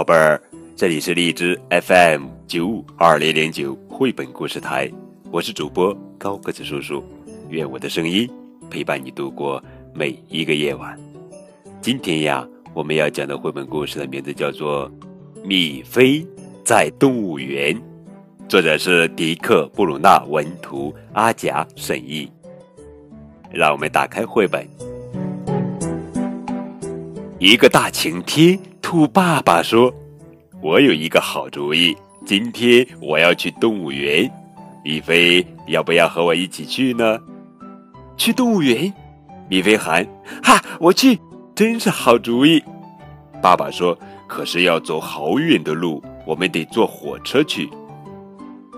宝贝儿，这里是荔枝 FM 九五二零零九绘本故事台，我是主播高个子叔叔，愿我的声音陪伴你度过每一个夜晚。今天呀，我们要讲的绘本故事的名字叫做《米菲在动物园》，作者是迪克·布鲁纳文图，阿贾审译。让我们打开绘本。一个大晴天，兔爸爸说：“我有一个好主意，今天我要去动物园。米菲，要不要和我一起去呢？”去动物园，米菲喊：“哈，我去！真是好主意。”爸爸说：“可是要走好远的路，我们得坐火车去。”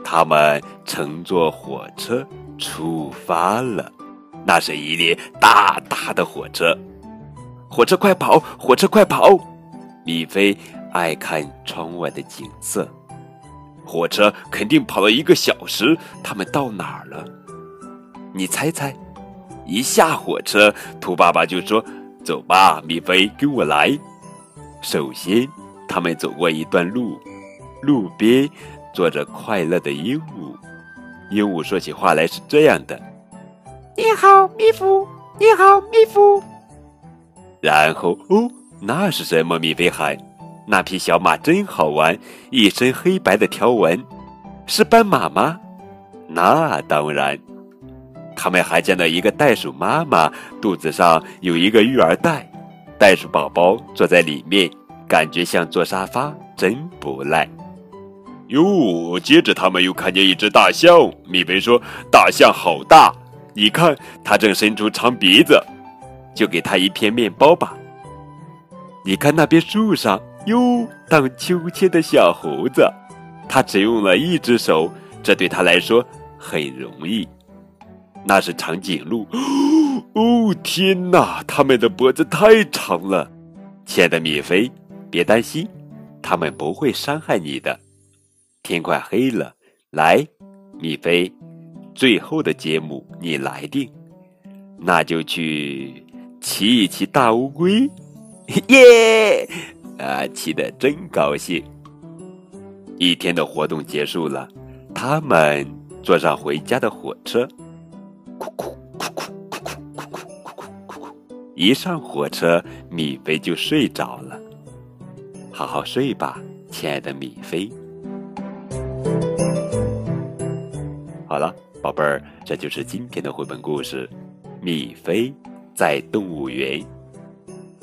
他们乘坐火车出发了，那是一列大大的火车。火车快跑！火车快跑！米菲爱看窗外的景色。火车肯定跑了一个小时，他们到哪儿了？你猜猜？一下火车，兔爸爸就说：“走吧，米菲，跟我来。”首先，他们走过一段路，路边坐着快乐的鹦鹉。鹦鹉说起话来是这样的：“你好，米夫！你好，米夫！”然后哦，那是什么？米菲喊：“那匹小马真好玩，一身黑白的条纹，是斑马吗？”那当然。他们还见到一个袋鼠妈妈，肚子上有一个育儿袋，袋鼠宝宝坐在里面，感觉像坐沙发，真不赖。哟，接着他们又看见一只大象。米菲说：“大象好大，你看，它正伸出长鼻子。”就给它一片面包吧。你看那边树上哟，荡秋千的小猴子，他只用了一只手，这对他来说很容易。那是长颈鹿。哦天哪，他们的脖子太长了。亲爱的米菲，别担心，他们不会伤害你的。天快黑了，来，米菲，最后的节目你来定，那就去。骑一骑大乌龟，耶！啊，骑得真高兴。一天的活动结束了，他们坐上回家的火车。哭哭哭哭哭哭哭哭哭哭哭。一上火车，米菲就睡着了。好好睡吧，亲爱的米菲。好了，宝贝儿，这就是今天的绘本故事，米菲。在动物园，